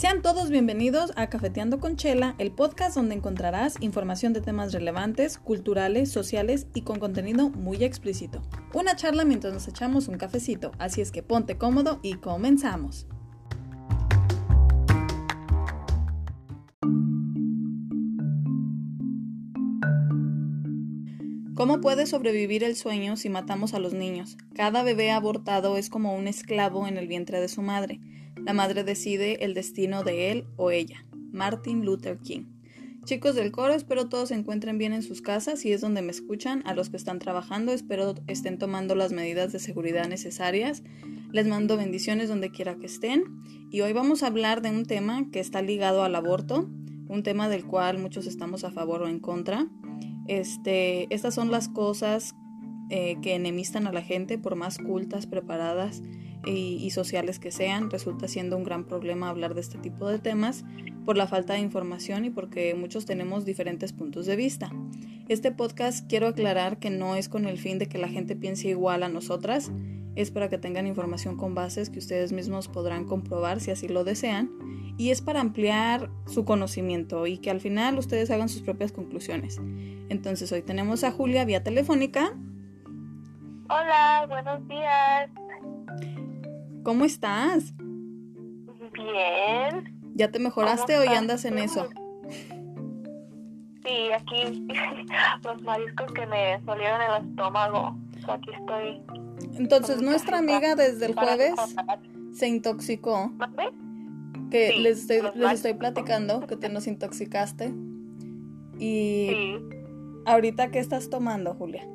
Sean todos bienvenidos a Cafeteando con Chela, el podcast donde encontrarás información de temas relevantes, culturales, sociales y con contenido muy explícito. Una charla mientras nos echamos un cafecito, así es que ponte cómodo y comenzamos. ¿Cómo puede sobrevivir el sueño si matamos a los niños? Cada bebé abortado es como un esclavo en el vientre de su madre. La madre decide el destino de él o ella. Martin Luther King. Chicos del coro, espero todos se encuentren bien en sus casas y es donde me escuchan. A los que están trabajando, espero estén tomando las medidas de seguridad necesarias. Les mando bendiciones donde quiera que estén. Y hoy vamos a hablar de un tema que está ligado al aborto, un tema del cual muchos estamos a favor o en contra. Este, estas son las cosas eh, que enemistan a la gente, por más cultas, preparadas y, sociales que sean. Resulta siendo un gran problema hablar de este tipo de temas por la falta de información y porque muchos tenemos diferentes puntos de vista. Este podcast quiero aclarar que no es con el fin de que la gente piense igual a nosotras, es para que tengan información con bases que ustedes mismos podrán comprobar si así lo desean y es para ampliar su conocimiento y que al final ustedes hagan sus propias conclusiones. Entonces hoy tenemos a Julia vía telefónica. Hola, buenos días. ¿Cómo estás? Bien. ¿Ya te mejoraste o ya andas en eso? Sí, aquí los mariscos que me salieron en el estómago. Aquí estoy. Entonces, nuestra amiga desde el jueves se intoxicó que les, estoy, les estoy platicando que te nos intoxicaste. Y ahorita, ¿qué estás tomando, Julia?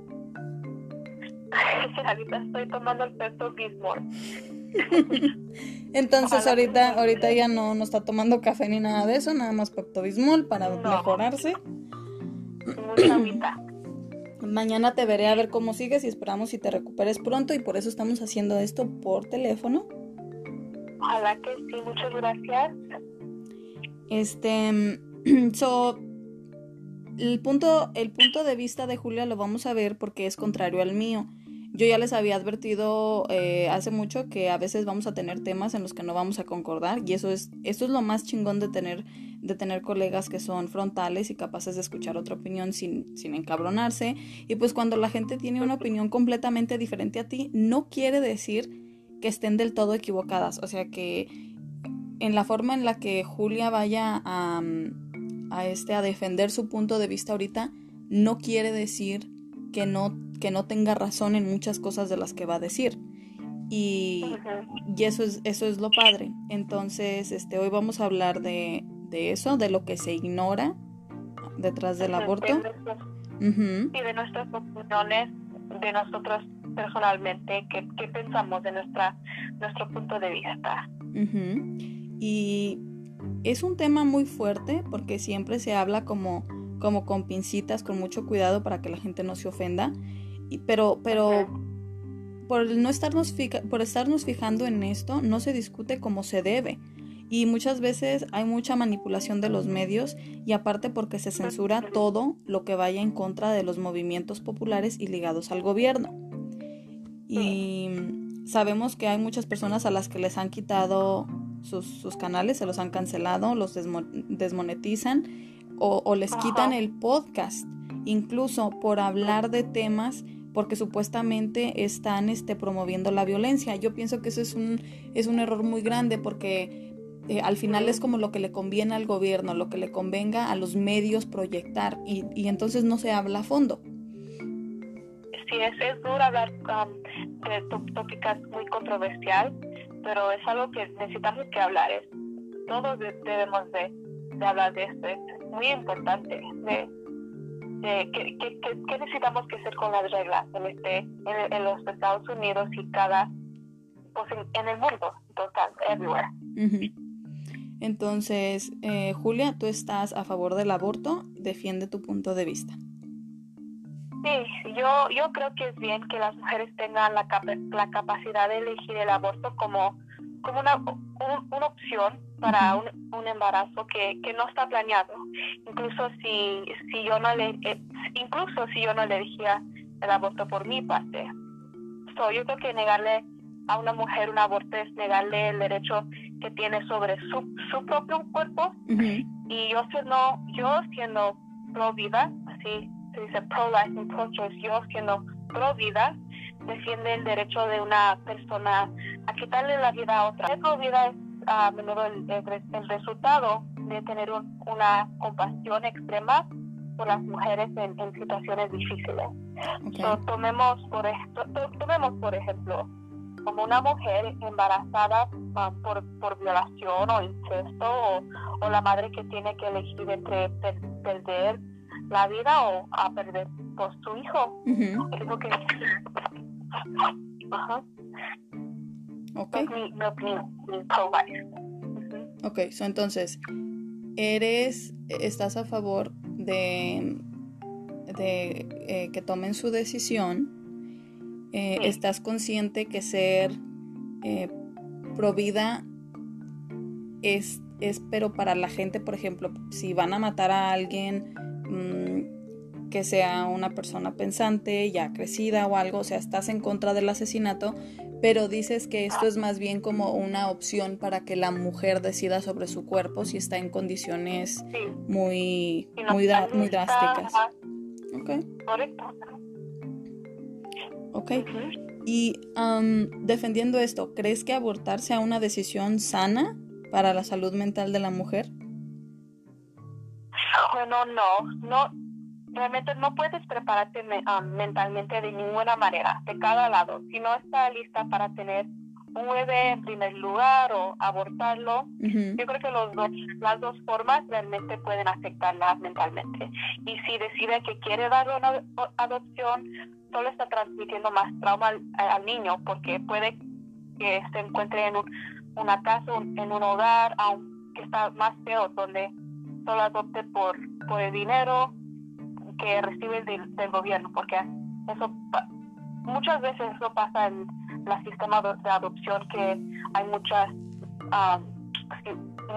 ahorita estoy tomando el Pepto Bismol. Entonces ahorita, ahorita ya no, no está tomando café ni nada de eso, nada más Pepto Bismol para mejorarse. Mañana te veré a ver cómo sigues y esperamos si te recuperes pronto y por eso estamos haciendo esto por teléfono Ojalá que sí, muchas gracias. Este, so, el punto, el punto de vista de Julia lo vamos a ver porque es contrario al mío. Yo ya les había advertido eh, hace mucho que a veces vamos a tener temas en los que no vamos a concordar y eso es, eso es lo más chingón de tener, de tener colegas que son frontales y capaces de escuchar otra opinión sin, sin encabronarse. Y pues cuando la gente tiene una opinión completamente diferente a ti, no quiere decir que estén del todo equivocadas. O sea que en la forma en la que Julia vaya a, a, este, a defender su punto de vista ahorita, no quiere decir que no, que no tenga razón en muchas cosas de las que va a decir. Y, y eso, es, eso es lo padre. Entonces, este, hoy vamos a hablar de, de eso, de lo que se ignora detrás del aborto. Y de nuestras opiniones, de nosotros personalmente, qué, qué pensamos de nuestra, nuestro punto de vista. Y es un tema muy fuerte porque siempre se habla como, como con pincitas, con mucho cuidado para que la gente no se ofenda. Y, pero pero por, no estarnos por estarnos fijando en esto, no se discute como se debe. Y muchas veces hay mucha manipulación de los medios y aparte porque se censura todo lo que vaya en contra de los movimientos populares y ligados al gobierno. Y sabemos que hay muchas personas a las que les han quitado sus, canales, se los han cancelado, los desmonetizan o, les quitan el podcast, incluso por hablar de temas porque supuestamente están este, promoviendo la violencia. Yo pienso que eso es un, es un error muy grande porque eh, al final es como lo que le conviene al gobierno, lo que le convenga a los medios proyectar y, y entonces no se habla a fondo sí es, es duro hablar um, de tópicas muy controversial, pero es algo que necesitamos que hablar. Es, todos debemos de, hablar de esto. Es muy importante. De, de ¿qué, qué, qué, necesitamos que hacer con las reglas en, este, en, los Estados Unidos y cada, pues en, el mundo total, everywhere. Entonces, eh, Julia, tú estás a favor del aborto, defiende tu punto de vista. Sí, yo, yo creo que es bien que las mujeres tengan la, la capacidad de elegir el aborto como, como una, una opción para un, un embarazo que, que, no está planeado. Incluso si, si yo no le, eh, incluso si yo no le elegía el aborto por mi parte. So, yo creo que negarle a una mujer un aborto es negarle el derecho que tiene sobre su, su propio cuerpo. Y yo siendo, yo siendo pro vida, así se dice pro life and pro choice, yo siendo pro vida, defiende el derecho de una persona a quitarle la vida a otra. Pro vida es a menudo el, el, resultado de tener una compasión extrema por las mujeres en, en situaciones difíciles. tomemos, por, tomemos, por ejemplo, como una mujer embarazada ah, por, por violación o incesto o, o, la madre que tiene que elegir entre perder la vida o a perder por su hijo. Uh que... Ajá. Ok. Ok, so entonces, eres, estás a favor de, de eh, que tomen su decisión. Eh, estás consciente que ser eh, provida es, es, pero para la gente, por ejemplo, si van a matar a alguien mm, que sea una persona pensante, ya crecida o algo, o sea, estás en contra del asesinato, pero dices que esto es más bien como una opción para que la mujer decida sobre su cuerpo si está en condiciones muy, muy, muy drásticas. Ok. Ok. Y defendiendo esto, ¿crees que abortar sea una decisión sana para la salud mental de la mujer? Bueno, no, no, realmente no puedes prepararte ah, mentalmente de ninguna manera, de cada lado. Si no está lista para tener un bebé en primer lugar o abortarlo, yo creo que los dos, las dos formas realmente pueden afectarla mentalmente. Y si decide que quiere darle una adopción, solo está transmitiendo más trauma al, niño porque puede que se encuentre en una casa, en un hogar, aunque está más peor, donde solo adopte por, por el dinero que recibe del, del gobierno, porque eso muchas veces eso pasa en el sistema de, adopción que hay muchas um,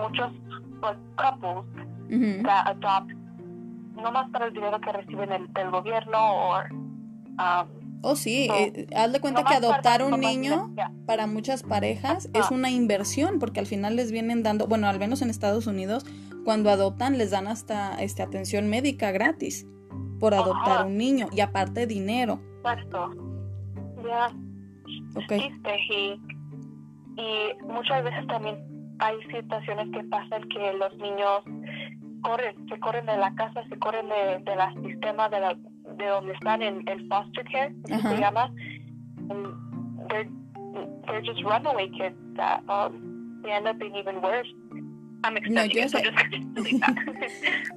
muchos pues, couples que adopt no más para el dinero que reciben del gobierno o um, Oh, sí, eh, haz de cuenta que adoptar un niño para muchas parejas es una inversión porque al final les vienen dando, bueno, al menos en Estados Unidos, cuando adoptan les dan hasta este, atención médica gratis por adoptar un niño y aparte dinero. Exacto. Ya. Okay. Y, y muchas veces también hay situaciones que pasan que los niños corren, se corren de la casa, se corren de, de la sistema de, la, de donde están en el foster care, se llama. They're, they're just runaway kids that um, they end up being even worse. no, yo sé.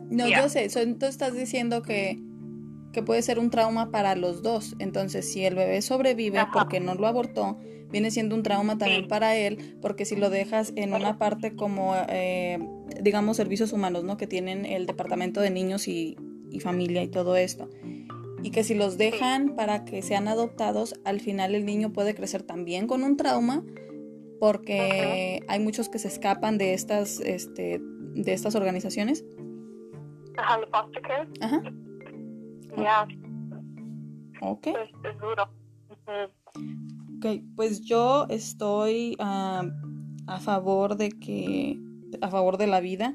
no, yo sé. entonces estás diciendo que que puede ser un trauma para los dos. Entonces, si el bebé sobrevive porque no lo abortó, viene siendo un trauma también para él, porque si lo dejas en una parte como, eh, digamos, servicios humanos, ¿no? Que tienen el departamento de niños y, familia y todo esto. Y que si los dejan para que sean adoptados, al final el niño puede crecer también con un trauma, porque hay muchos que se escapan de estas, este, de estas organizaciones. Ajá, Ajá. Ya. Ok. Es, duro. Ok, pues yo estoy a favor de que, a favor de la vida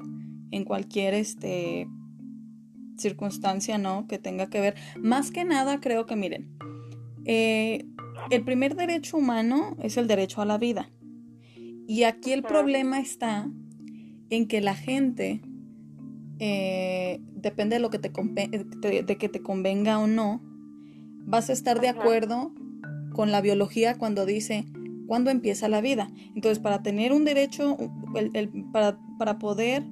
en cualquier este circunstancia, ¿no? Que tenga que ver. Más que nada, creo que miren, eh, el primer derecho humano es el derecho a la vida. Y aquí el problema está en que la gente eh, depende de lo que te, de, que te convenga o no, vas a estar de acuerdo con la biología cuando dice cuándo empieza la vida. Entonces, para tener un derecho, para, para, poder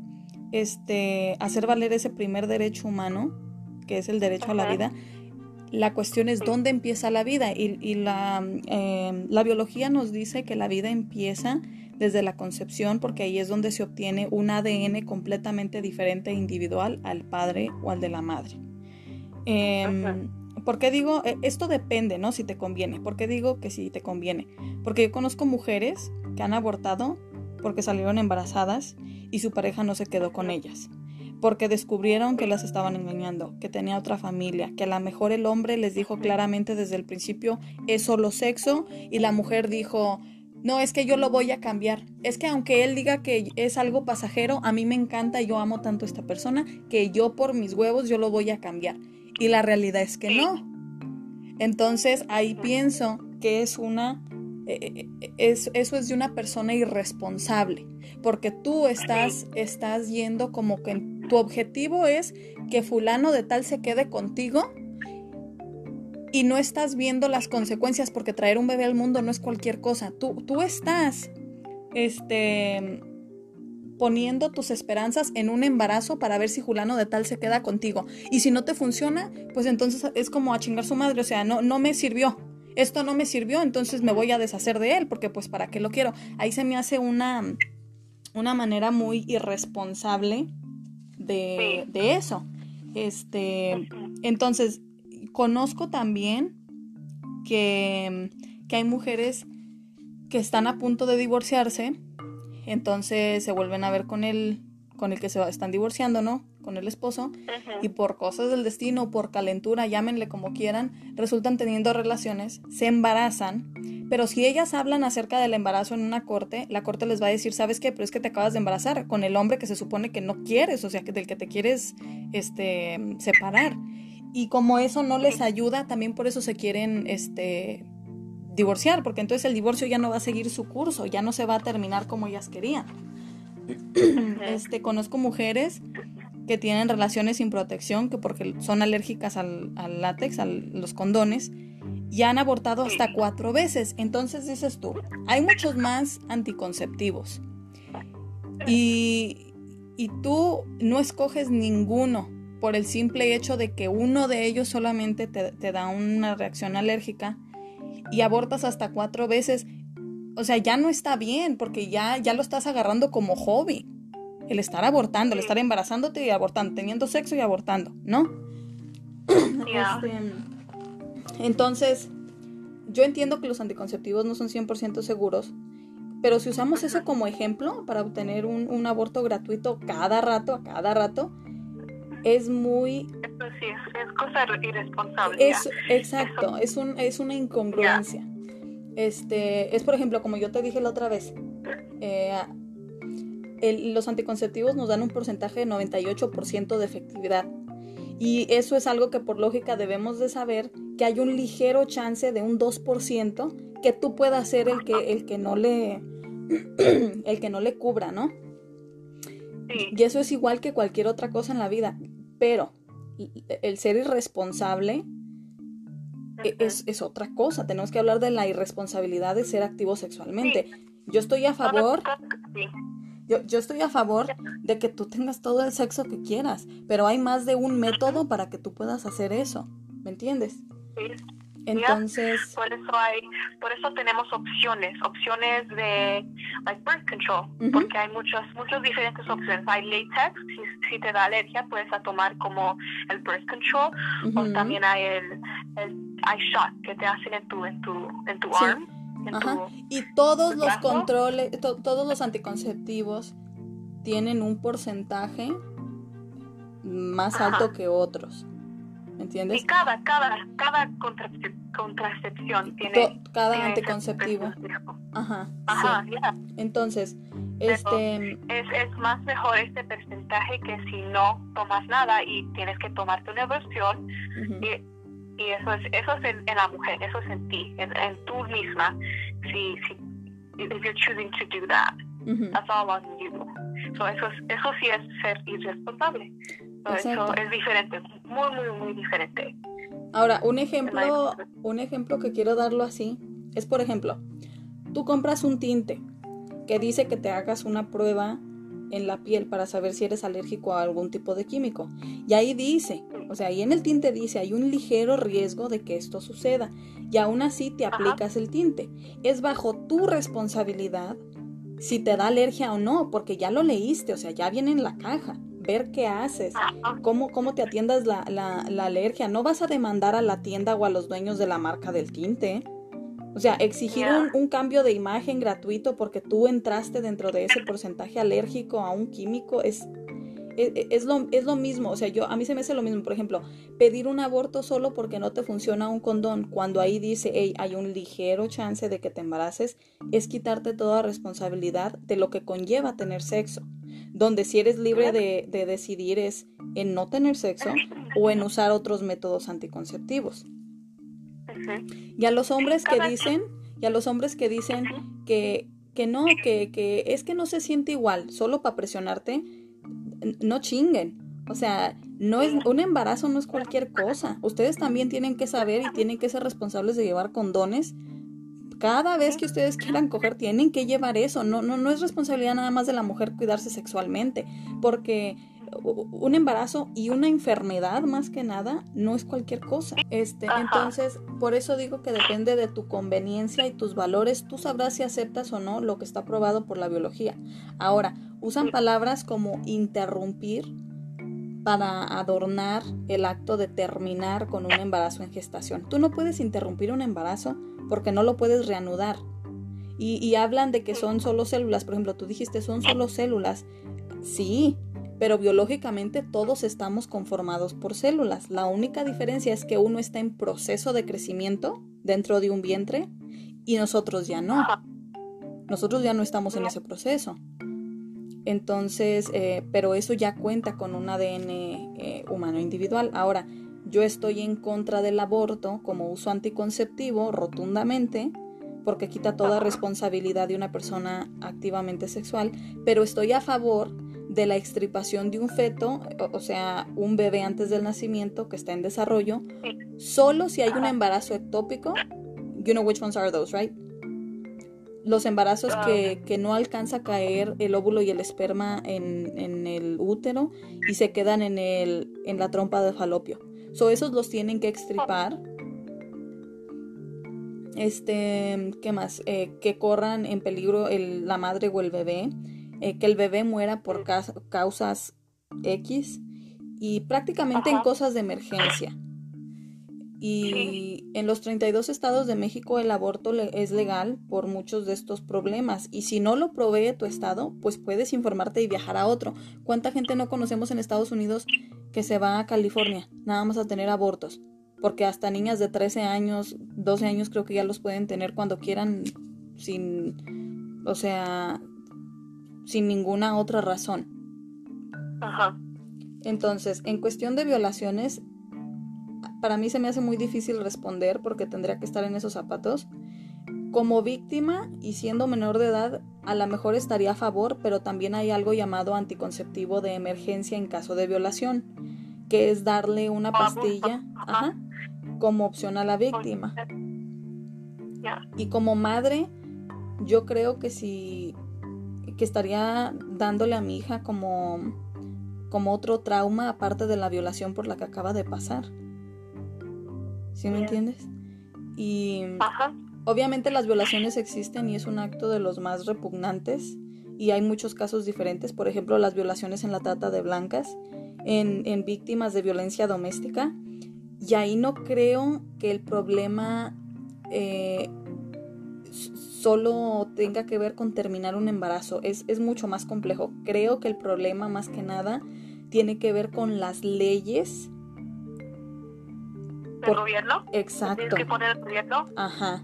este, hacer valer ese primer derecho humano, que es el derecho a la vida, la cuestión es dónde empieza la vida. Y, la, eh, la biología nos dice que la vida empieza desde la concepción porque ahí es donde se obtiene un ADN completamente diferente e individual al padre o al de la madre. Eh, ¿Por qué digo? E, esto depende, ¿no? Si te conviene. ¿Por qué digo que si te conviene? Porque yo conozco mujeres que han abortado porque salieron embarazadas y su pareja no se quedó con ellas. Porque descubrieron que las estaban engañando, que tenía otra familia, que a lo mejor el hombre les dijo claramente desde el principio es solo sexo y la mujer dijo no, es que yo lo voy a cambiar. Es que aunque él diga que es algo pasajero, a mí me encanta, yo amo tanto a esta persona, que yo por mis huevos yo lo voy a cambiar. Y la realidad es que no. Entonces ahí pienso que es una, eh, eh, es, eso es de una persona irresponsable, porque tú estás, estás yendo como que tu objetivo es que fulano de tal se quede contigo y no estás viendo las consecuencias porque traer un bebé al mundo no es cualquier cosa. Tú, tú estás este, poniendo tus esperanzas en un embarazo para ver si Julano de tal se queda contigo. Y si no te funciona, pues entonces es como a chingar su madre, o sea, no, no me sirvió. Esto no me sirvió, entonces me voy a deshacer de él, porque pues para qué lo quiero. Ahí se me hace una, una manera muy irresponsable de, de eso. Este, entonces, conozco también que, hay mujeres que están a punto de divorciarse, entonces se vuelven a ver con el, con el que se están divorciando, ¿no? Con el esposo, y por cosas del destino, por calentura, llámenle como quieran, resultan teniendo relaciones, se embarazan, pero si ellas hablan acerca del embarazo en una corte, la corte les va a decir, ¿sabes qué? Pero es que te acabas de embarazar con el hombre que se supone que no quieres, o sea, que del que te quieres este, separar. Y como eso no les ayuda, también por eso se quieren este, divorciar, porque entonces el divorcio ya no va a seguir su curso, ya no se va a terminar como ellas querían. Este, conozco mujeres que tienen relaciones sin protección, que porque son alérgicas al, látex, a los condones, y han abortado hasta cuatro veces. Entonces dices tú, hay muchos más anticonceptivos. Y, y tú no escoges ninguno por el simple hecho de que uno de ellos solamente te, da una reacción alérgica y abortas hasta cuatro veces, o sea, ya no está bien porque ya, ya lo estás agarrando como hobby. El estar abortando, el estar embarazándote y abortando, teniendo sexo y abortando, ¿no? Este, entonces, yo entiendo que los anticonceptivos no son 100% seguros, pero si usamos eso como ejemplo para obtener un, un aborto gratuito cada rato, a cada rato, es muy... Eso sí, es, cosa irresponsable. Es, exacto, es, un, es una incongruencia. Este, es por ejemplo, como yo te dije la otra vez, eh, los anticonceptivos nos dan un porcentaje de 98% de efectividad. Y eso es algo que por lógica debemos de saber que hay un ligero chance de un 2% que tú puedas ser el que, el que no le el que no le cubra, ¿no? Y eso es igual que cualquier otra cosa en la vida. Pero el ser irresponsable e, es, otra cosa. Tenemos que hablar de la irresponsabilidad de ser activo sexualmente. Yo estoy a favor. Yo, yo, estoy a favor de que tú tengas todo el sexo que quieras, pero hay más de un método para que tú puedas hacer eso. ¿Me entiendes? Sí. Entonces, por eso hay, por eso tenemos opciones, opciones de like birth control, porque hay muchas, muchas diferentes opciones. Hay latex, si, te da alergia puedes tomar como el birth control, o también hay el, el hay shot que te hacen en tu, en tu, en tu arm. y todos los controles, todos los anticonceptivos tienen un porcentaje más alto que otros. ¿Me entiendes? Y cada, cada, cada contracepción tiene. cada anticonceptivo. Ajá. Ajá, Entonces, este. Es, es más mejor este porcentaje que si no tomas nada y tienes que tomarte una versión. y, y, eso es, eso es en, la mujer, eso es en ti, en, en tú misma. Si, si, if you're choosing to do that, that's all on you. So eso, eso sí es ser irresponsable. Eso es diferente, muy, muy, muy diferente. Ahora, un ejemplo, un ejemplo que quiero darlo así es, por ejemplo, tú compras un tinte que dice que te hagas una prueba en la piel para saber si eres alérgico a algún tipo de químico. Y ahí dice, o sea, ahí en el tinte dice, hay un ligero riesgo de que esto suceda. Y aún así te aplicas el tinte. Es bajo tu responsabilidad si te da alergia o no, porque ya lo leíste, o sea, ya viene en la caja ver qué haces, cómo, cómo te atiendas la, la, alergia. No vas a demandar a la tienda o a los dueños de la marca del tinte. O sea, exigir un, cambio de imagen gratuito porque tú entraste dentro de ese porcentaje alérgico a un químico es, e, e, es, lo, es lo mismo, o sea, yo a mí se me hace lo mismo, por ejemplo, pedir un aborto solo porque no te funciona un condón, cuando ahí dice, hey, hay un ligero chance de que te embaraces, es quitarte toda responsabilidad de lo que conlleva tener sexo, donde si eres libre de, de decidir es en no tener sexo o en usar otros métodos anticonceptivos. Y a los hombres que dicen, y a los hombres que dicen que, que no, que, que es que no se siente igual, solo para presionarte, no chinguen. O sea, no es un embarazo no es cualquier cosa. Ustedes también tienen que saber y tienen que ser responsables de llevar condones. Cada vez que ustedes quieran coger, tienen que llevar eso. No, no, no es responsabilidad nada más de la mujer cuidarse sexualmente, porque un embarazo y una enfermedad más que nada no es cualquier cosa. Este, entonces, por eso digo que depende de tu conveniencia y tus valores. Tú sabrás si aceptas o no lo que está aprobado por la biología. Ahora, usan palabras como interrumpir para adornar el acto de terminar con un embarazo en gestación. Tú no puedes interrumpir un embarazo porque no lo puedes reanudar. Y, hablan de que son solo células. Por ejemplo, tú dijiste son solo células. Sí, pero biológicamente todos estamos conformados por células. La única diferencia es que uno está en proceso de crecimiento dentro de un vientre y nosotros ya no. Nosotros ya no estamos en ese proceso. Entonces, eh, pero eso ya cuenta con un ADN eh, humano individual. Ahora, yo estoy en contra del aborto como uso anticonceptivo rotundamente porque quita toda responsabilidad de una persona activamente sexual, pero estoy a favor de la extripación de un feto, o, sea, un bebé antes del nacimiento que está en desarrollo, solo si hay un embarazo ectópico. You know which ones are those, right? Los embarazos que, que, no alcanza a caer el óvulo y el esperma en, en, el útero y se quedan en, el, en la trompa de falopio. So, esos los tienen que extripar. Este, ¿qué más? Eh, que corran en peligro el, la madre o el bebé eh, que el bebé muera por causas X y prácticamente en cosas de emergencia. Y en los 32 estados de México el aborto es legal por muchos de estos problemas. Y si no lo provee tu estado, pues puedes informarte y viajar a otro. ¿Cuánta gente no conocemos en Estados Unidos que se va a California nada más a tener abortos? Porque hasta niñas de 13 años, 12 años creo que ya los pueden tener cuando quieran sin, o sea, sin ninguna otra razón. Ajá. Entonces, en cuestión de violaciones, para mí se me hace muy difícil responder porque tendría que estar en esos zapatos. Como víctima y siendo menor de edad, a lo mejor estaría a favor, pero también hay algo llamado anticonceptivo de emergencia en caso de violación, que es darle una pastilla como opción a la víctima. Y como madre, yo creo que si que estaría dándole a mi hija como, como otro trauma aparte de la violación por la que acaba de pasar. ¿Sí me entiendes? Y obviamente las violaciones existen y es un acto de los más repugnantes y hay muchos casos diferentes, por ejemplo las violaciones en la trata de blancas, en, en víctimas de violencia doméstica. Y ahí no creo que el problema eh, solo tenga que ver con terminar un embarazo. Es, mucho más complejo. Creo que el problema más que nada tiene que ver con las leyes. ¿Del gobierno? Exacto. que poner el gobierno? Ajá.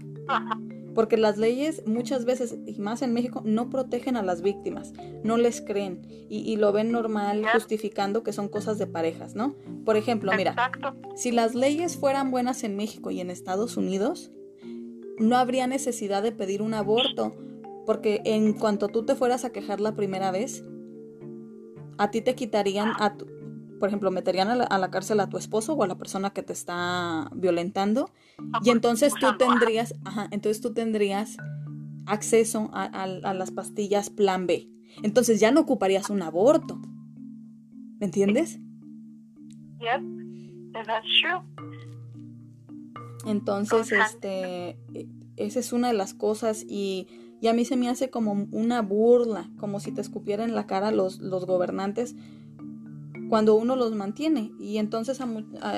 Porque las leyes muchas veces, y más en México, no protegen a las víctimas, no les creen y, lo ven normal justificando que son cosas de parejas, ¿no? Por ejemplo, mira, si las leyes fueran buenas en México y en Estados Unidos, no habría necesidad de pedir un aborto, porque en cuanto tú te fueras a quejar la primera vez, a ti te quitarían, a por ejemplo, meterían a la, cárcel a tu esposo o a la persona que te está violentando, y entonces tú tendrías, ajá, entonces tú tendrías acceso a, las pastillas plan B. Entonces ya no ocuparías un aborto. ¿Me entiendes? Yep, that's true. Entonces, este, esa es una de las cosas y, y, a mí se me hace como una burla, como si te escupieran en la cara los, los gobernantes cuando uno los mantiene. Y entonces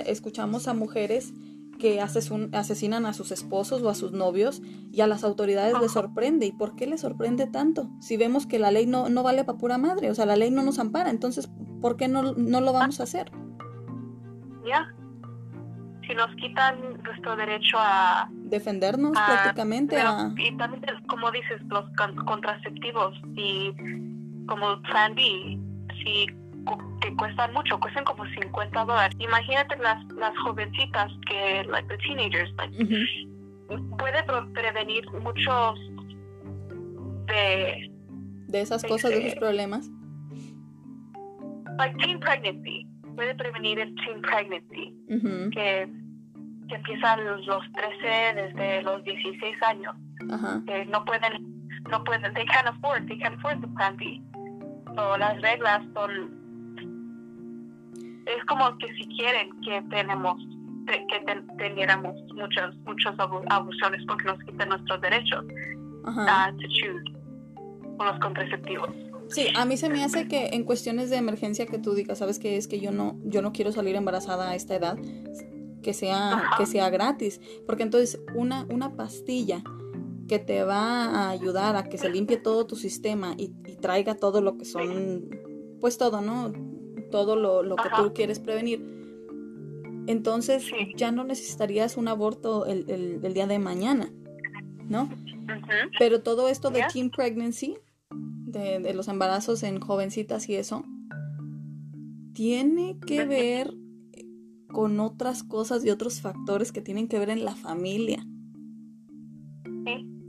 escuchamos a mujeres que asesinan a sus esposos o a sus novios y a las autoridades les sorprende. ¿Y por qué les sorprende tanto? Si vemos que la ley no, no vale para pura madre, o sea, la ley no nos ampara, entonces, ¿por qué no, no lo vamos a hacer? Ya. Si nos quitan nuestro derecho a... Defendernos prácticamente. Y también, como dices, los contraceptivos y como Plan B, si que cuestan mucho, cuestan como 50 dólares. Imagínate las, las jovencitas que, like the teenagers, puede prevenir muchos de... De esas cosas, de esos problemas. Like teen pregnancy, puede prevenir el teen pregnancy, que, que empiezan los, los 13 desde los 16 años, que no pueden, no pueden, they can't afford, they can't afford the plan B. So, las reglas son es como que si quieren que tenemos que teniéramos muchas muchas abusiones porque nos quitan nuestros derechos a con los contraceptivos. Sí, a mí se me hace que en cuestiones de emergencia que tú digas, sabes que es que yo no yo no quiero salir embarazada a esta edad, que sea que sea gratis, porque entonces una una pastilla que te va a ayudar a que se limpie todo tu sistema y, y traiga todo lo que son pues todo, ¿no? Todo lo, que tú quieres prevenir, entonces ya no necesitarías un aborto el, día de mañana, ¿no? Pero todo esto de teen pregnancy, de, los embarazos en jovencitas y eso, tiene que ver con otras cosas y otros factores que tienen que ver en la familia.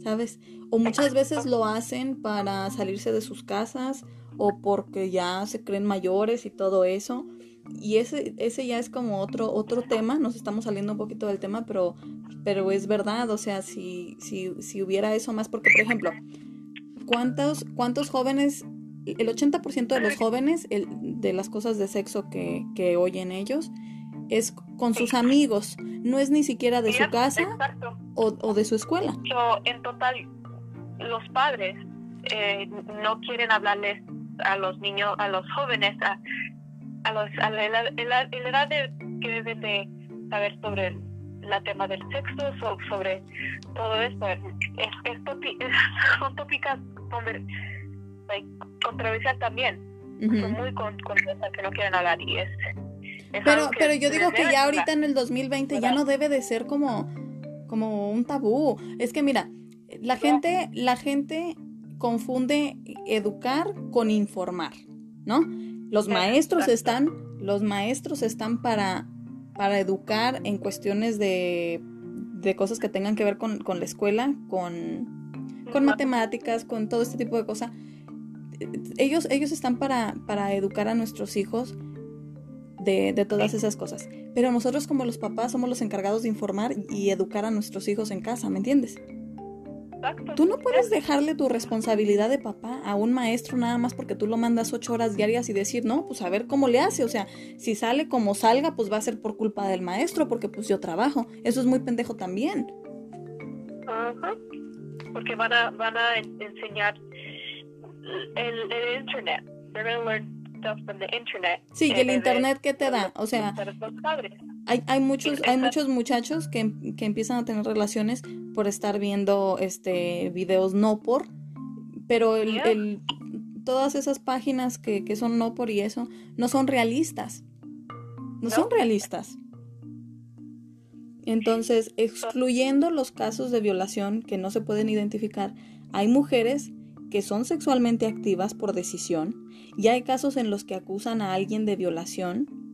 ¿Sabes? O muchas veces lo hacen para salirse de sus casas o porque ya se creen mayores y todo eso. Y ese, ese ya es como otro, otro tema, nos estamos saliendo un poquito del tema, pero, pero es verdad, o sea, si, si, si hubiera eso más, porque por ejemplo, ¿cuántos, cuántos jóvenes, el 80% de los jóvenes, el, de las cosas de sexo que, que oyen ellos, es con sus amigos, no es ni siquiera de su casa o, o, de su escuela. en total, los padres eh, no quieren hablarles a los niños, a los jóvenes, a, a, los, a la, edad de, que deben de saber sobre la tema del sexo, sobre todo esto. Es, es, son tópicas controversiales también. Son muy controversiales que no quieren hablar y es... pero, pero yo digo que ya ahorita en el 2020 ya no debe de ser como, como un tabú. Es que mira, la gente, la gente confunde educar con informar, ¿no? Los maestros están, los maestros están para, para educar en cuestiones de, de cosas que tengan que ver con, con la escuela, con, con matemáticas, con todo este tipo de cosas. Ellos, ellos están para, para educar a nuestros hijos de, de, todas esas cosas. Pero nosotros como los papás somos los encargados de informar y educar a nuestros hijos en casa, ¿me entiendes? Tú no puedes dejarle tu responsabilidad de papá a un maestro nada más porque tú lo mandas ocho horas diarias y decir, no, pues a ver cómo le hace. O sea, si sale como salga, pues va a ser por culpa del maestro porque pues yo trabajo. Eso es muy pendejo también. Ajá. Porque van a, van a enseñar el, el internet. They're learn stuff from the internet. Sí, y el internet que te da, o sea, hay, hay muchos, hay muchos muchachos que, que, empiezan a tener relaciones por estar viendo este videos no por, pero el, el todas esas páginas que, que, son no por y eso no son realistas. No, son realistas. Entonces, excluyendo los casos de violación que no se pueden identificar, hay mujeres que son sexualmente activas por decisión y hay casos en los que acusan a alguien de violación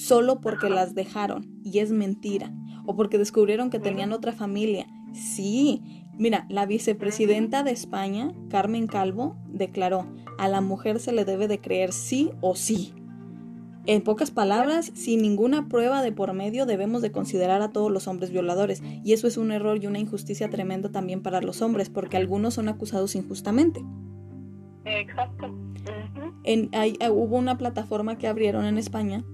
solo porque las dejaron y es mentira o porque descubrieron que tenían otra familia. Sí, mira, la vicepresidenta de España, Carmen Calvo, declaró, a la mujer se le debe de creer sí o sí. En pocas palabras, sin ninguna prueba de por medio debemos de considerar a todos los hombres violadores, y eso es un error y una injusticia tremenda también para los hombres, porque algunos son acusados injustamente. Exacto. en, hay, hubo una plataforma que abrieron en España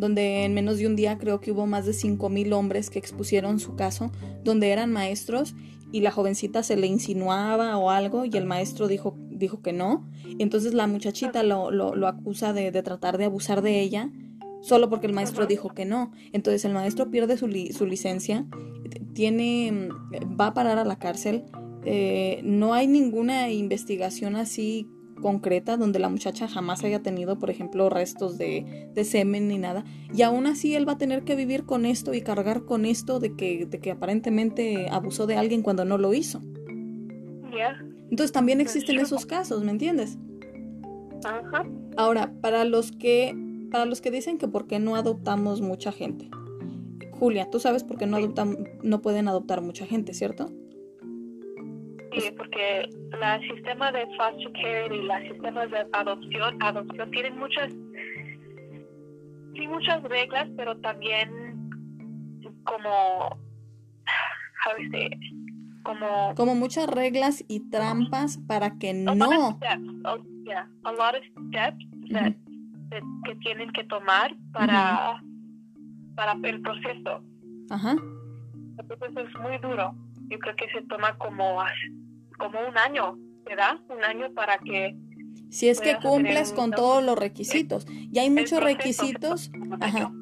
donde en menos de un día creo que hubo más de 5.000 hombres que expusieron su caso, donde eran maestros y la jovencita se le insinuaba o algo y el maestro dijo, dijo que no. Entonces la muchachita lo, lo, lo acusa de, de, tratar de abusar de ella solo porque el maestro dijo que no. Entonces el maestro pierde su, su licencia, tiene, va a parar a la cárcel. Eh, no hay ninguna investigación así concreta donde la muchacha jamás haya tenido, por ejemplo, restos de, de, semen ni nada. Y aún así él va a tener que vivir con esto y cargar con esto de que, de que aparentemente abusó de alguien cuando no lo hizo. Entonces también existen esos casos, ¿me entiendes? Ajá. Ahora, para los que para los que dicen que por qué no adoptamos mucha gente. Julia, tú sabes por qué no adoptan no pueden adoptar mucha gente, ¿cierto? Sí, porque el sistema de foster care y los sistemas de adopción, adopción tienen muchas sí muchas reglas, pero también como como como muchas reglas y trampas para que no a lot of steps that, que tienen que tomar para, para el proceso. Ajá. El proceso es muy duro. Yo creo que se toma como, como un año, ¿verdad? Un año para que... Si es que cumples con todos los requisitos. Y hay muchos requisitos. Ajá.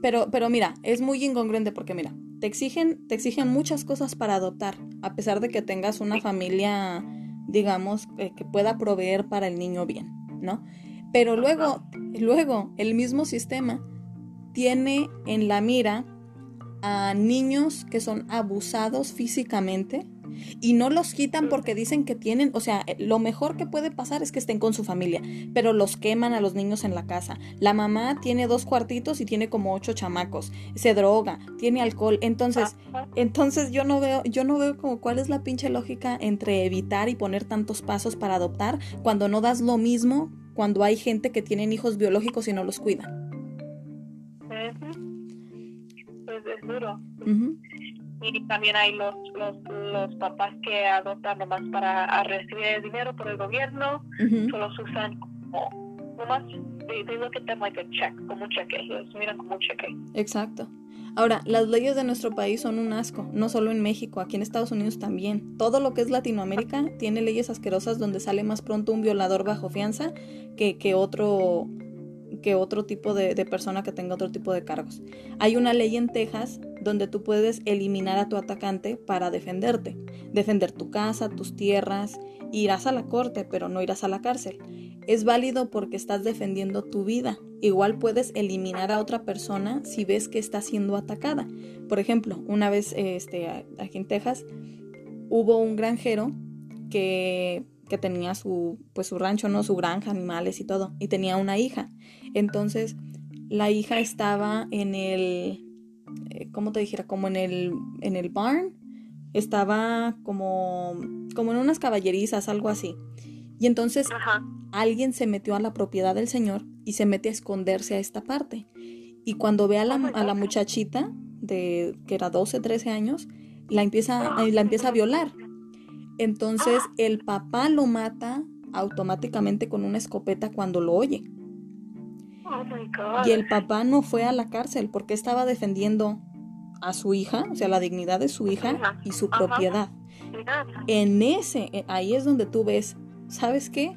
Pero, pero mira, es muy incongruente porque mira, te exigen, te exigen muchas cosas para adoptar, a pesar de que tengas una familia digamos, eh, que pueda proveer para el niño bien, ¿no? Pero luego, luego, el mismo sistema tiene en la mira a niños que son abusados físicamente y no los quitan porque dicen que tienen, o sea, lo mejor que puede pasar es que estén con su familia, pero los queman a los niños en la casa. La mamá tiene dos cuartitos y tiene como ocho chamacos, se droga, tiene alcohol, entonces, entonces yo no veo, yo no veo como cuál es la pinche lógica entre evitar y poner tantos pasos para adoptar cuando no das lo mismo cuando hay gente que tienen hijos biológicos y no los cuida. Pues es duro y también hay los, los, los papás que adoptan nomás para recibir el dinero por el gobierno, solo los usan como nomás, they, look at them like a check, como un cheque, los miran como un cheque. Exacto. Ahora, las leyes de nuestro país son un asco, no solo en México, aquí en Estados Unidos también. Todo lo que es Latinoamérica tiene leyes asquerosas donde sale más pronto un violador bajo fianza que, que otro que otro tipo de, persona que tenga otro tipo de cargos. Hay una ley en Texas donde tú puedes eliminar a tu atacante para defenderte, defender tu casa, tus tierras, irás a la corte, pero no irás a la cárcel. Es válido porque estás defendiendo tu vida. Igual puedes eliminar a otra persona si ves que está siendo atacada. Por ejemplo, una vez este, aquí en Texas hubo un granjero que que tenía su, pues su rancho, ¿no? Su granja, animales y todo. Y tenía una hija. Entonces, la hija estaba en el, eh, ¿cómo te dijera? Como en el, en el barn. Estaba como, como en unas caballerizas, algo así. Y entonces alguien se metió a la propiedad del señor y se mete a esconderse a esta parte. Y cuando ve a la, oh a la muchachita, de, que era 12, 13 años, la empieza, la empieza a violar. Entonces el papá lo mata automáticamente con una escopeta cuando lo oye. Oh my God. Y el papá no fue a la cárcel porque estaba defendiendo a su hija, o sea, la dignidad de su hija y su propiedad. En ese, eh, ahí es donde tú ves, ¿sabes qué?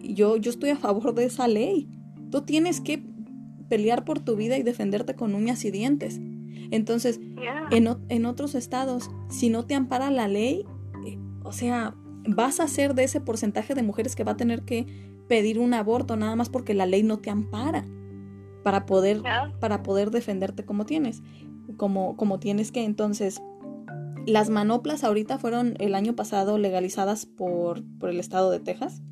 Yo, yo estoy a favor de esa ley. Tú tienes que pelear por tu vida y defenderte con uñas y dientes. Entonces, en, en otros estados, si no te ampara la ley, o sea, vas a ser de ese porcentaje de mujeres que va a tener que pedir un aborto nada más porque la ley no te ampara para poder, para poder defenderte como tienes, como, como tienes que. Entonces, las manoplas ahorita fueron el año pasado legalizadas por, por el estado de Texas.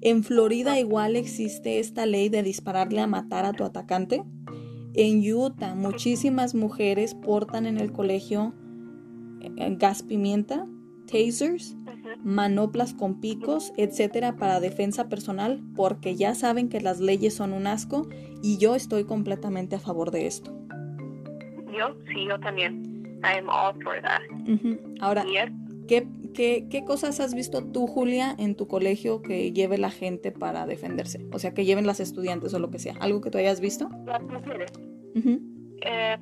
En Florida igual existe esta ley de dispararle a matar a tu atacante. En Utah muchísimas mujeres portan en el colegio eh, gas pimienta tasers, manoplas con picos, etcétera, para defensa personal, porque ya saben que las leyes son un asco y yo estoy completamente a favor de esto. Yo sí, yo también. I am all for that. Ahora, ¿qué, qué, qué cosas has visto tú, Julia, en tu colegio que lleve la gente para defenderse? O sea, que lleven las estudiantes o lo que sea. ¿Algo que tú hayas visto? Las mujeres. eh,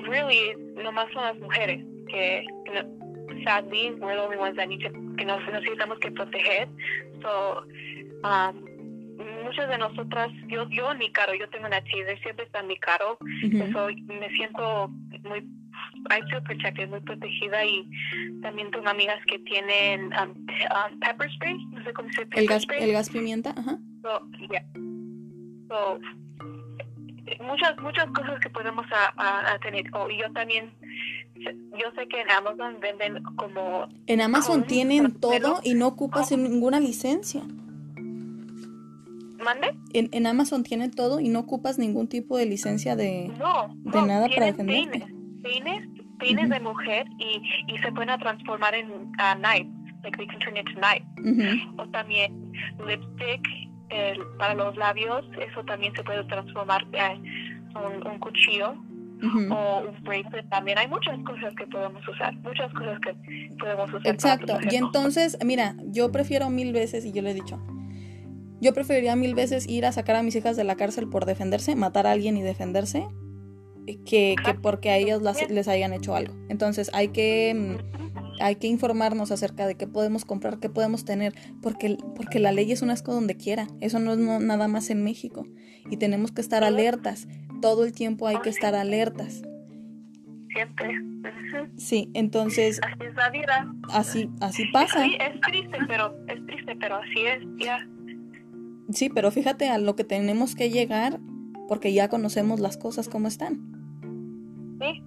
really, nomás son las mujeres que, que sadly, we're the only ones that need to, que nos necesitamos que proteger. So, um, muchas de nosotras, yo, yo en mi carro, yo tengo una teaser, siempre está en mi carro, eso me siento muy, I feel protected, muy protegida y también tengo amigas que tienen um, um, pepper spray, no sé cómo se dice. El gas, el gas pimienta, ajá. So, yeah. so, muchas muchas cosas que podemos a, tener. Oh, y yo también, yo sé que en Amazon venden como... En Amazon tienen todo y no ocupas ninguna licencia. ¿Mande? En, en, Amazon tienen todo y no ocupas ningún tipo de licencia de, no, de nada para defenderte. Peines, peines, de mujer y, y se pueden transformar en uh, knives, like they can turn into knives. O también lipstick para los labios, eso también se puede transformar en un, cuchillo o un bracelet también. Hay muchas cosas que podemos usar, muchas cosas que podemos usar. Exacto. Y entonces, mira, yo prefiero mil veces, y yo le he dicho, yo preferiría mil veces ir a sacar a mis hijas de la cárcel por defenderse, matar a alguien y defenderse, que, que porque a ellas les hayan hecho algo. Entonces hay que mm, hay que informarnos acerca de qué podemos comprar, qué podemos tener, porque, porque la ley es un asco donde quiera, eso no es nada más en México. Y tenemos que estar alertas, todo el tiempo hay que estar alertas. Siempre. Sí, entonces... Así es la vida. Así, así pasa. Sí, es triste, pero, es triste, pero así es, ya. Sí, pero fíjate a lo que tenemos que llegar porque ya conocemos las cosas como están. Sí.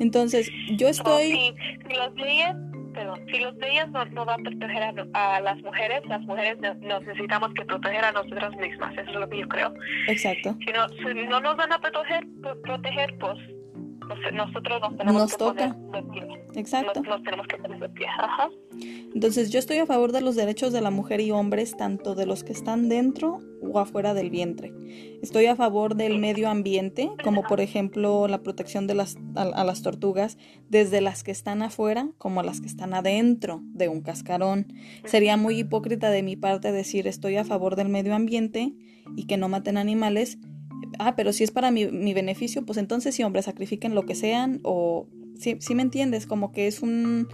Entonces, yo estoy... si, los leyes, perdón, si los leyes no, no van a proteger a, las mujeres, las mujeres necesitamos que proteger a nosotras mismas, eso es lo que yo creo. Exacto. Si no, si no nos van a proteger, proteger pues nosotros nos tenemos nos que toca. poner de pie. Exacto. Nos, tenemos que poner de pie. Ajá. Entonces yo estoy a favor de los derechos de la mujer y hombres, tanto de los que están dentro o afuera del vientre. Estoy a favor del medio ambiente, como por ejemplo la protección de las, a, las tortugas, desde las que están afuera como a las que están adentro de un cascarón. Sería muy hipócrita de mi parte decir estoy a favor del medio ambiente y que no maten animales, ah, pero si es para mi, mi beneficio, pues entonces sí, hombre, sacrifiquen lo que sean o... Sí, sí me entiendes, como que es un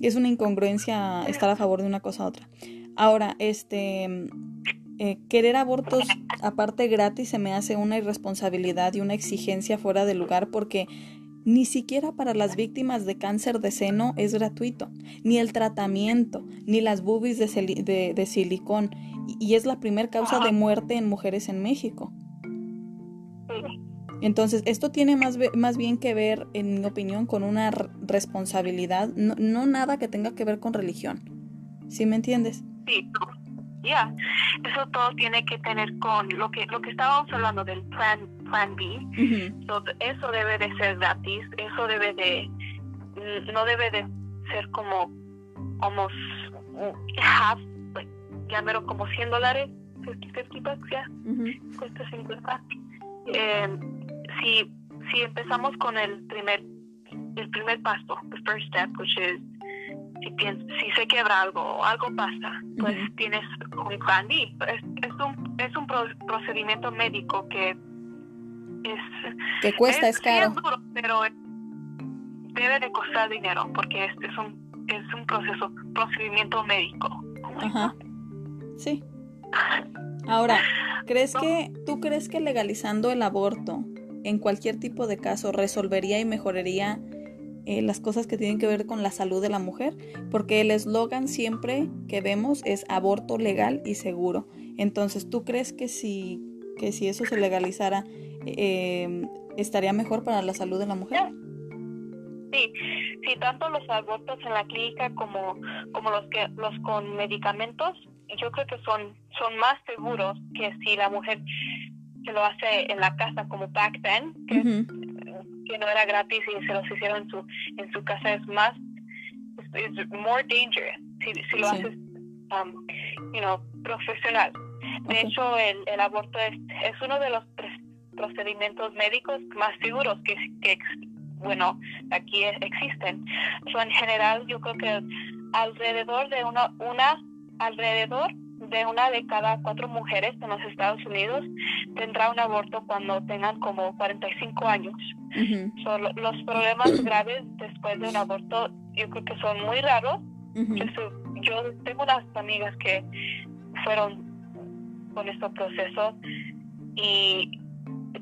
es una incongruencia estar a favor de una cosa u otra. Ahora, este eh, querer abortos aparte gratis se me hace una irresponsabilidad y una exigencia fuera de lugar porque ni siquiera para las víctimas de cáncer de seno es gratuito, ni el tratamiento, ni las boobies de, de silicón, y es la primera causa de muerte en mujeres en México. Entonces, esto tiene más, más bien que ver, en mi opinión, con una responsabilidad, no, nada que tenga que ver con religión. ¿Sí me entiendes? Sí, ya. Eso todo tiene que tener con lo que lo que estábamos hablando del plan plan B. eso debe de ser gratis. Eso debe de no debe de ser como almost half, like, ya mero como 100 dólares, 50, 50 bucks, ya. Cuesta 50 eh, si, si empezamos con el primer, el primer paso, the first step, which is, si, si se quebra algo o algo pasa, pues tienes un plan B. Es, es un, es un procedimiento médico que es... Que cuesta, es, caro. pero debe de costar dinero porque es, es, un, es un proceso, procedimiento médico. Ajá. Sí. Ahora, ¿crees que tú crees que legalizando el aborto en cualquier tipo de caso resolvería y mejoraría eh, las cosas que tienen que ver con la salud de la mujer? Porque el eslogan siempre que vemos es aborto legal y seguro. Entonces, ¿tú crees que si, que si eso se legalizara eh, estaría mejor para la salud de la mujer? Sí, sí, tanto los abortos en la clínica como, como los que los con medicamentos yo creo que son, son más seguros que si la mujer se lo hace en la casa como back then, que, que no era gratis y se los hicieron en su, en su casa, es más, es more dangerous si, si lo haces, um, you know, profesional. De hecho, el, el aborto es, es uno de los procedimientos médicos más seguros que, que bueno, aquí existen. So, en general, yo creo que alrededor de una, una alrededor de una de cada cuatro mujeres en los Estados Unidos tendrá un aborto cuando tengan como 45 años. los problemas graves después de un aborto yo creo que son muy raros. yo, tengo unas amigas que fueron con este proceso y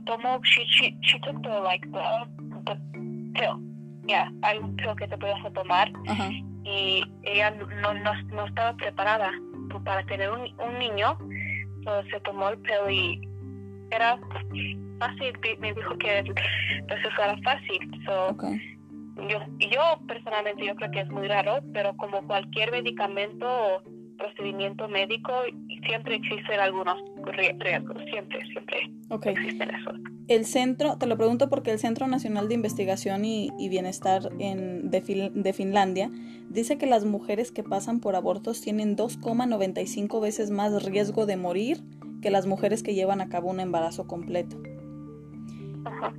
tomó, she, she, she took the, like, the, the pill. Yeah, hay un pill que te puedes tomar y ella no, no, no, estaba preparada para tener un, un niño, entonces se tomó el pill y era fácil, me dijo que el proceso era fácil. So, yo, yo personalmente yo creo que es muy raro, pero como cualquier medicamento o procedimiento médico, siempre existen algunos riesgos, siempre, siempre existen esos. El centro, te lo pregunto porque el Centro Nacional de Investigación y, Bienestar en, de, de Finlandia dice que las mujeres que pasan por abortos tienen 2,95 veces más riesgo de morir que las mujeres que llevan a cabo un embarazo completo.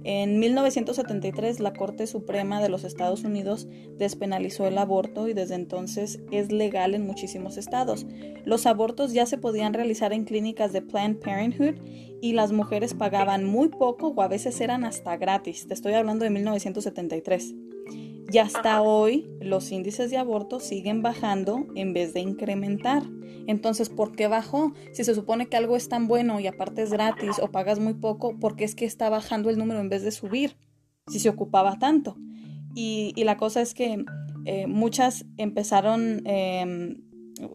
En 1973 la Corte Suprema de los Estados Unidos despenalizó el aborto y desde entonces es legal en muchísimos estados. Los abortos ya se podían realizar en clínicas de Planned Parenthood y las mujeres pagaban muy poco o a veces eran hasta gratis. Te estoy hablando de 1973. Y hasta hoy los índices de aborto siguen bajando en vez de incrementar. Entonces, ¿por qué bajó? Si se supone que algo es tan bueno y aparte es gratis o pagas muy poco, ¿por qué es que está bajando el número en vez de subir? Si se ocupaba tanto. Y, la cosa es que eh, muchas empezaron, em,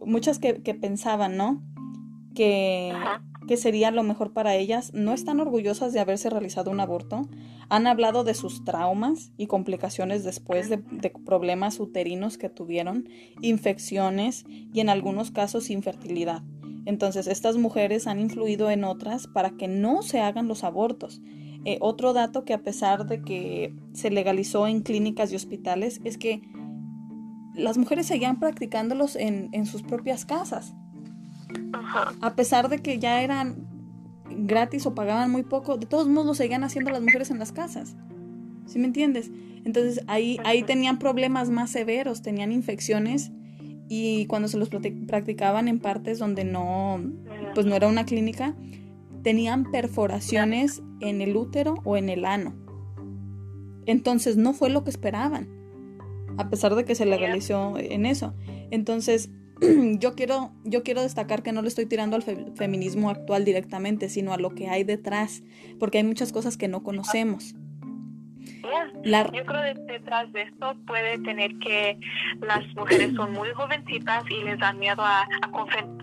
muchas que, que, pensaban, ¿no? Que, que sería lo mejor para ellas, no están orgullosas de haberse realizado un aborto, han hablado de sus traumas y complicaciones después de, problemas uterinos que tuvieron, infecciones y en algunos casos infertilidad. Entonces, estas mujeres han influido en otras para que no se hagan los abortos. Eh, otro dato que a pesar de que se legalizó en clínicas y hospitales es que las mujeres seguían practicándolos en, en sus propias casas. A pesar de que ya eran gratis o pagaban muy poco, de todos modos lo seguían haciendo las mujeres en las casas. ¿Sí me entiendes? Entonces ahí, ahí tenían problemas más severos, tenían infecciones y cuando se los practicaban en partes donde no, pues no era una clínica, tenían perforaciones en el útero o en el ano. Entonces no fue lo que esperaban, a pesar de que se legalizó en eso. Entonces yo quiero, yo quiero destacar que no le estoy tirando al feminismo actual directamente, sino a lo que hay detrás, porque hay muchas cosas que no conocemos. Yo creo que detrás de esto puede tener que las mujeres son muy jovencitas y les da miedo a,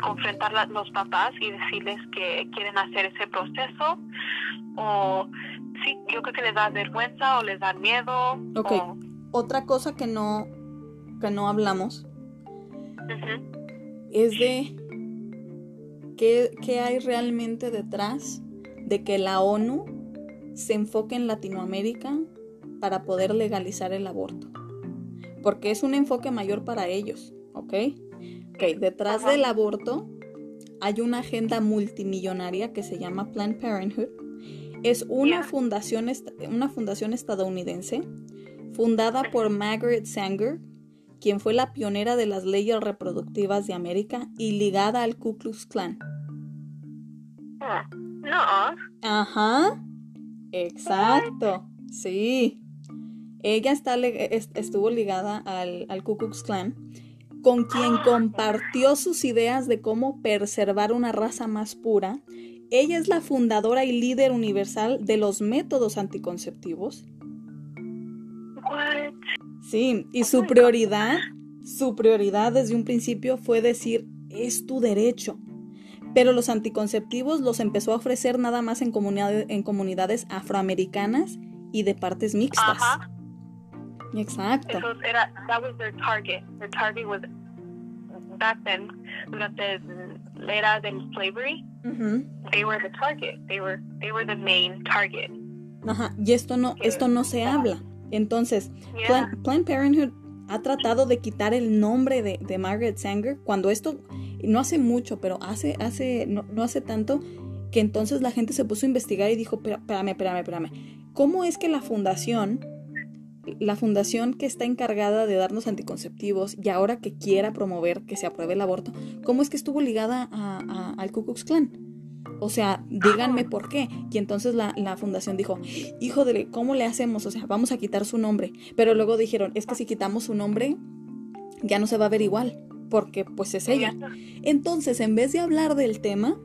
confrontar a los papás y decirles que quieren hacer ese proceso. O sí, yo creo que les da vergüenza o les da miedo. Ok. Otra cosa que no, que no hablamos es de qué, hay realmente detrás de que la ONU se enfoque en Latinoamérica para poder legalizar el aborto. Porque es un enfoque mayor para ellos, ¿ok? Ok, detrás del aborto hay una agenda multimillonaria que se llama Planned Parenthood. Es una, fundación, una fundación estadounidense fundada por Margaret Sanger, quien fue la pionera de las leyes reproductivas de América y ligada al Ku Klux Klan. No. Ajá. Exacto. Sí. Ella está, estuvo ligada al, al Ku Klux Klan, con quien ah. compartió sus ideas de cómo preservar una raza más pura. Ella es la fundadora y líder universal de los métodos anticonceptivos. Sí, y su prioridad, su prioridad desde un principio fue decir, es tu derecho. Pero los anticonceptivos los empezó a ofrecer nada más en, comunidades, en comunidades afroamericanas y de partes mixtas. Ajá. Exacto. Eso era, that was their target. Their target was back then, durante la era del slavery, they were the target. They were, they were the main target. Ajá, y esto no, esto no se habla. Entonces, Planned Parenthood ha tratado de quitar el nombre de, Margaret Sanger cuando esto no hace mucho, pero hace, hace, no, hace tanto que entonces la gente se puso a investigar y dijo, espérame, espérame, espérame, ¿cómo es que la fundación, la fundación que está encargada de darnos anticonceptivos y ahora que quiera promover que se apruebe el aborto, cómo es que estuvo ligada al Ku Klux Klan? O sea, díganme por qué. Y entonces la, fundación dijo, hijo de, ¿cómo le hacemos? O sea, vamos a quitar su nombre. Pero luego dijeron, es que si quitamos su nombre, ya no se va a ver igual, porque pues es ella. Entonces, en vez de hablar del tema,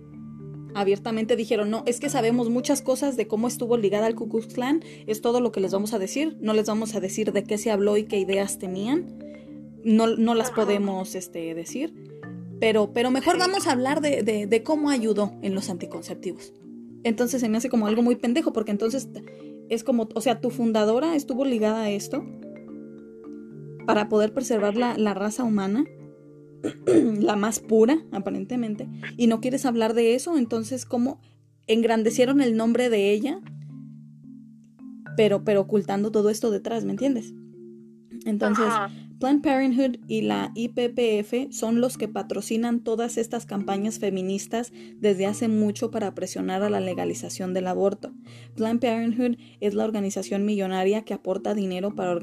abiertamente dijeron, no, es que sabemos muchas cosas de cómo estuvo ligada al Ku Klux Klan, es todo lo que les vamos a decir, no les vamos a decir de qué se habló y qué ideas tenían, no, no las podemos este, decir, pero, pero mejor vamos a hablar de, de, de cómo ayudó en los anticonceptivos. Entonces se me hace como algo muy pendejo, porque entonces es como, o sea, tu fundadora estuvo ligada a esto para poder preservar la, la raza humana la más pura, aparentemente, y no quieres hablar de eso, entonces, ¿cómo engrandecieron el nombre de ella? Pero, pero ocultando todo esto detrás, ¿me entiendes? Entonces, Planned Parenthood y la IPPF son los que patrocinan todas estas campañas feministas desde hace mucho para presionar a la legalización del aborto. Planned Parenthood es la organización millonaria que aporta dinero para,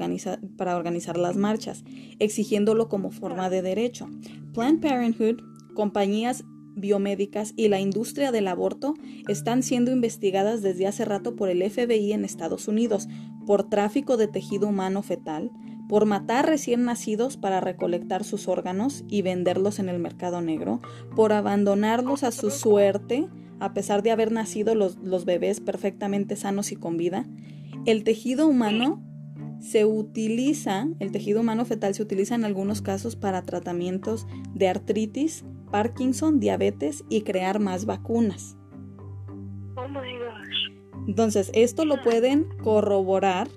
para organizar las marchas, exigiéndolo como forma de derecho. Planned Parenthood, compañías biomédicas y la industria del aborto están siendo investigadas desde hace rato por el FBI en Estados Unidos por tráfico de tejido humano fetal, por matar recién nacidos para recolectar sus órganos y venderlos en el mercado negro, por abandonarlos a su suerte a pesar de haber nacido los, los bebés perfectamente sanos y con vida. El tejido humano se utiliza, el tejido humano fetal se utiliza en algunos casos para tratamientos de artritis, Parkinson, diabetes y crear más vacunas. Oh my gosh. Entonces, esto lo pueden corroborar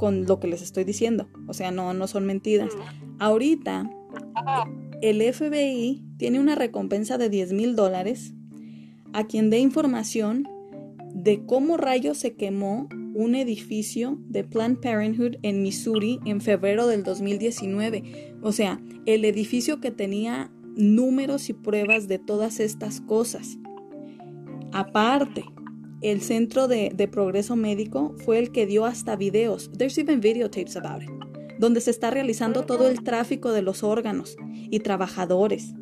con lo que les estoy diciendo. O sea, no, no son mentiras. Ahorita, el FBI tiene una recompensa de 10 mil dólares a quien dé información de cómo rayos se quemó un edificio de Planned Parenthood en Missouri en febrero del 2019. O sea, el edificio que tenía números y pruebas de todas estas cosas. Aparte, el Centro de, de, Progreso Médico fue el que dio hasta videos, there's even videotapes about it, donde se está realizando todo el tráfico de los órganos y trabajadores,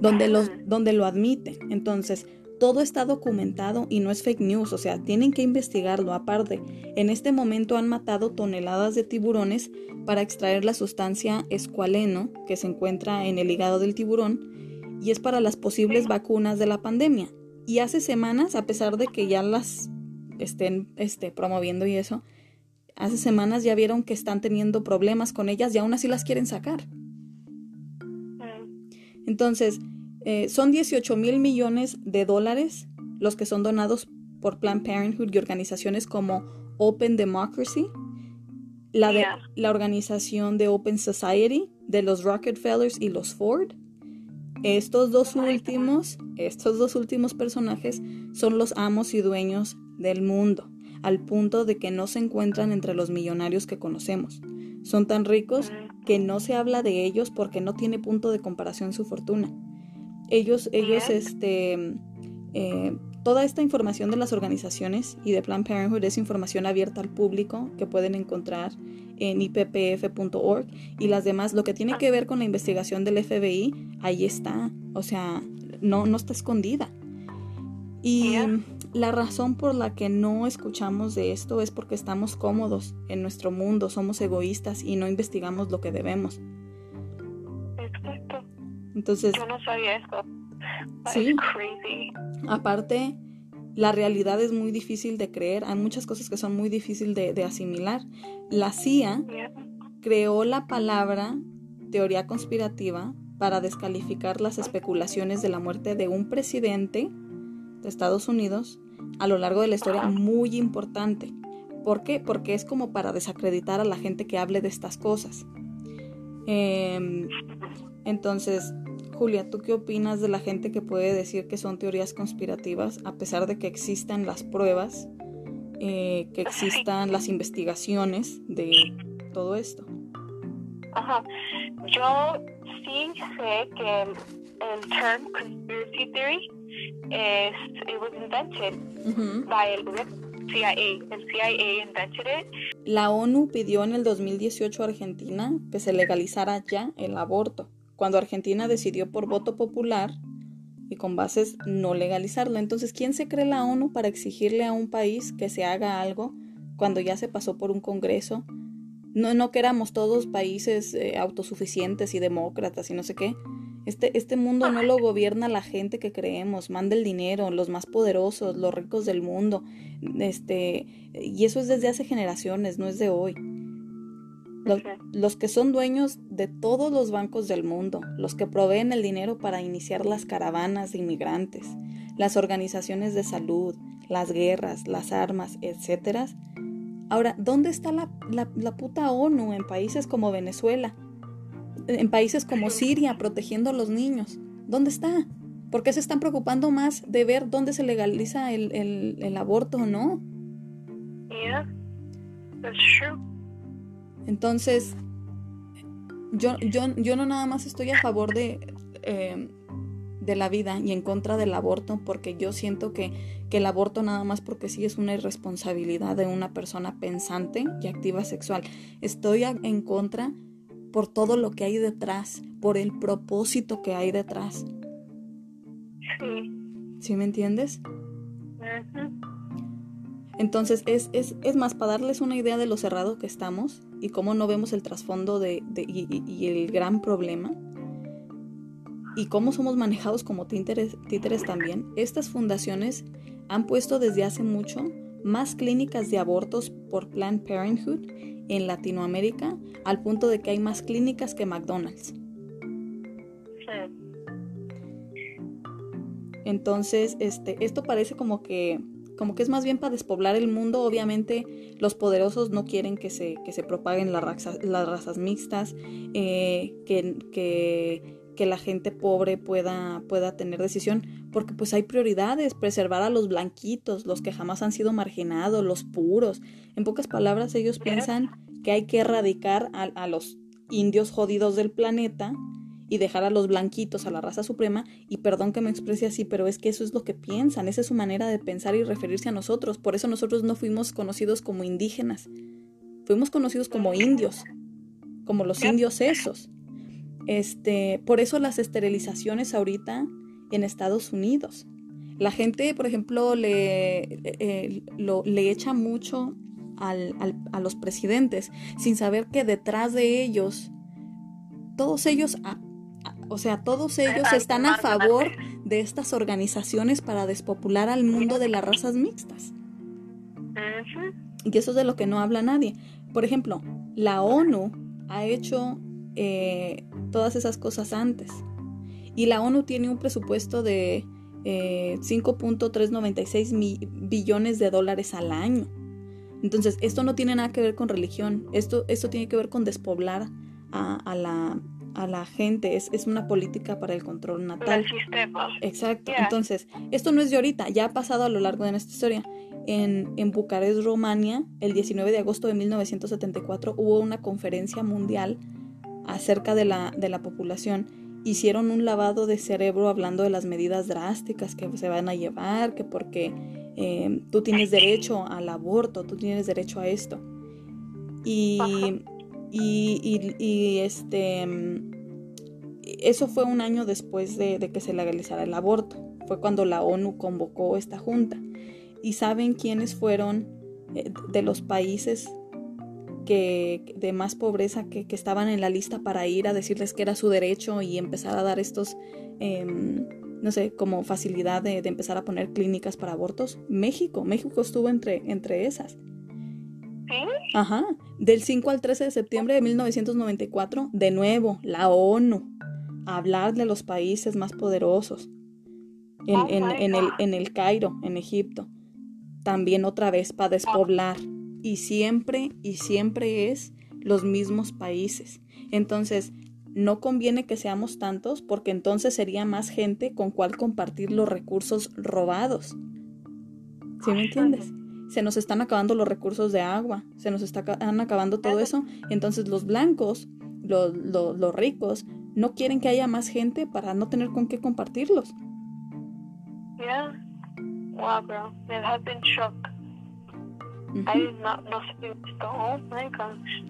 donde, los, donde lo admiten. Entonces, todo está documentado y no es fake news, o sea, tienen que investigarlo. Aparte, en este momento han matado toneladas de tiburones para extraer la sustancia escualeno que se encuentra en el hígado del tiburón y es para las posibles vacunas de la pandemia. Y hace semanas, a pesar de que ya las estén este, promoviendo y eso, hace semanas ya vieron que están teniendo problemas con ellas y aún así las quieren sacar. Entonces, eh, son 18 mil millones de dólares los que son donados por Planned Parenthood y organizaciones como Open Democracy, la, de, la organización de Open Society, de los Rockefellers y los Ford, estos dos últimos, estos dos últimos personajes son los amos y dueños del mundo, al punto de que no se encuentran entre los millonarios que conocemos. Son tan ricos que no se habla de ellos porque no tiene punto de comparación su fortuna. Ellos, ellos, este, eh, toda esta información de las organizaciones y de Planned Parenthood es información abierta al público que pueden encontrar en ippf.org y las demás, lo que tiene que ver con la investigación del FBI, ahí está, o sea, no, no está escondida. Y la razón por la que no escuchamos de esto es porque estamos cómodos en nuestro mundo, somos egoístas y no investigamos lo que debemos. Exacto. Entonces, Yo no sabía eso. Sí. crazy. aparte, la realidad es muy difícil de creer, hay muchas cosas que son muy difíciles de, asimilar. La CIA creó la palabra teoría conspirativa para descalificar las especulaciones de la muerte de un presidente de Estados Unidos a lo largo de la historia muy importante. ¿Por qué? Porque es como para desacreditar a la gente que hable de estas cosas. Em, entonces, Julia, ¿tú qué opinas de la gente que puede decir que son teorías conspirativas a pesar de que existan las pruebas, eh, que existan las investigaciones de todo esto? Ajá. Yo sí sé que el, term conspiracy theory es it was invented by el gobierno CIA. El CIA invented it. La ONU pidió en el 2018 a Argentina que se legalizara ya el aborto, cuando Argentina decidió por voto popular y con bases no legalizarlo. Entonces, ¿quién se cree la ONU para exigirle a un país que se haga algo cuando ya se pasó por un Congreso? No, no que éramos todos países eh, autosuficientes y demócratas y no sé qué. Este, este mundo no lo gobierna la gente que creemos, manda el dinero, los más poderosos, los ricos del mundo. Este, y eso es desde hace generaciones, no es de hoy. Los, los, que son dueños de todos los bancos del mundo, los que proveen el dinero para iniciar las caravanas de inmigrantes, las organizaciones de salud, las guerras, las armas, etc. Ahora, ¿dónde está la, la, puta ONU en países como Venezuela? En países como Siria, protegiendo a los niños. ¿Dónde está? ¿Por qué se están preocupando más de ver dónde se legaliza el, el, el aborto o no? Yeah, that's true. Entonces, yo, yo, yo no nada más estoy a favor de, eh, de la vida y en contra del aborto porque yo siento que, que, el aborto nada más porque sí es una irresponsabilidad de una persona pensante y activa sexual. Estoy en contra por todo lo que hay detrás, por el propósito que hay detrás. Sí. ¿Sí me entiendes? Entonces, es, es, es, más, para darles una idea de lo cerrado que estamos y cómo no vemos el trasfondo de, de y, y, el gran problema y cómo somos manejados como títeres, títeres también, estas fundaciones han puesto desde hace mucho más clínicas de abortos por Planned Parenthood en Latinoamérica, al punto de que hay más clínicas que McDonald's. Entonces, este, esto parece como que como que es más bien para despoblar el mundo. Obviamente los poderosos no quieren que se, que se propaguen las razas, las razas mixtas, eh, que, que, que, la gente pobre pueda, pueda tener decisión, porque pues hay prioridades, preservar a los blanquitos, los que jamás han sido marginados, los puros. En pocas palabras, ellos piensan que hay que erradicar a, a los indios jodidos del planeta y dejar a los blanquitos, a la raza suprema, y perdón que me exprese así, pero es que eso es lo que piensan, esa es su manera de pensar y referirse a nosotros, por eso nosotros no fuimos conocidos como indígenas, fuimos conocidos como indios, como los indios esos. Este, por eso las esterilizaciones ahorita en Estados Unidos. La gente, por ejemplo, le, eh, lo, le echa mucho al, al, a los presidentes sin saber que detrás de ellos, todos ellos o sea, todos ellos están a favor de estas organizaciones para despopular al mundo de las razas mixtas. Y eso es de lo que no habla nadie. Por ejemplo, la ONU ha hecho eh, todas esas cosas antes. Y la ONU tiene un presupuesto de eh, 5.396 billones de dólares al año. Entonces, esto no tiene nada que ver con religión. Esto, esto tiene que ver con despoblar a, a la a la gente, es, es una política para el control natal. Exacto. Entonces, esto no es de ahorita, ya ha pasado a lo largo de nuestra historia. En, en Bucarest, Rumania, el 19 de agosto de 1974, hubo una conferencia mundial acerca de la, de la población. Hicieron un lavado de cerebro hablando de las medidas drásticas que se van a llevar, que porque eh, tú tienes derecho al aborto, tú tienes derecho a esto. Y, y, este, eso fue un año después de, que se legalizara el aborto. Fue cuando la ONU convocó esta junta. ¿Y saben quiénes fueron eh, de los países que, de más pobreza que, estaban en la lista para ir a decirles que era su derecho y empezar a dar estos, em, no sé, como facilidad de, de, empezar a poner clínicas para abortos? México. México estuvo entre, entre esas. Ajá. Del 5 al 13 de septiembre de 1994, de nuevo, la ONU, a hablar de los países más poderosos. En, oh en, el, en el Cairo, en Egipto. También otra vez para despoblar. Y siempre, y siempre es los mismos países. Entonces, no conviene que seamos tantos porque entonces sería más gente con cual compartir los recursos robados. ¿Sí me entiendes? Se nos están acabando los recursos de agua, se nos están acabando todo eso. Entonces los blancos, los, los, los ricos, no quieren que haya más gente para no tener con qué compartirlos. Yeah. Wow, bro. It has been shock. I did not know Oh my gosh.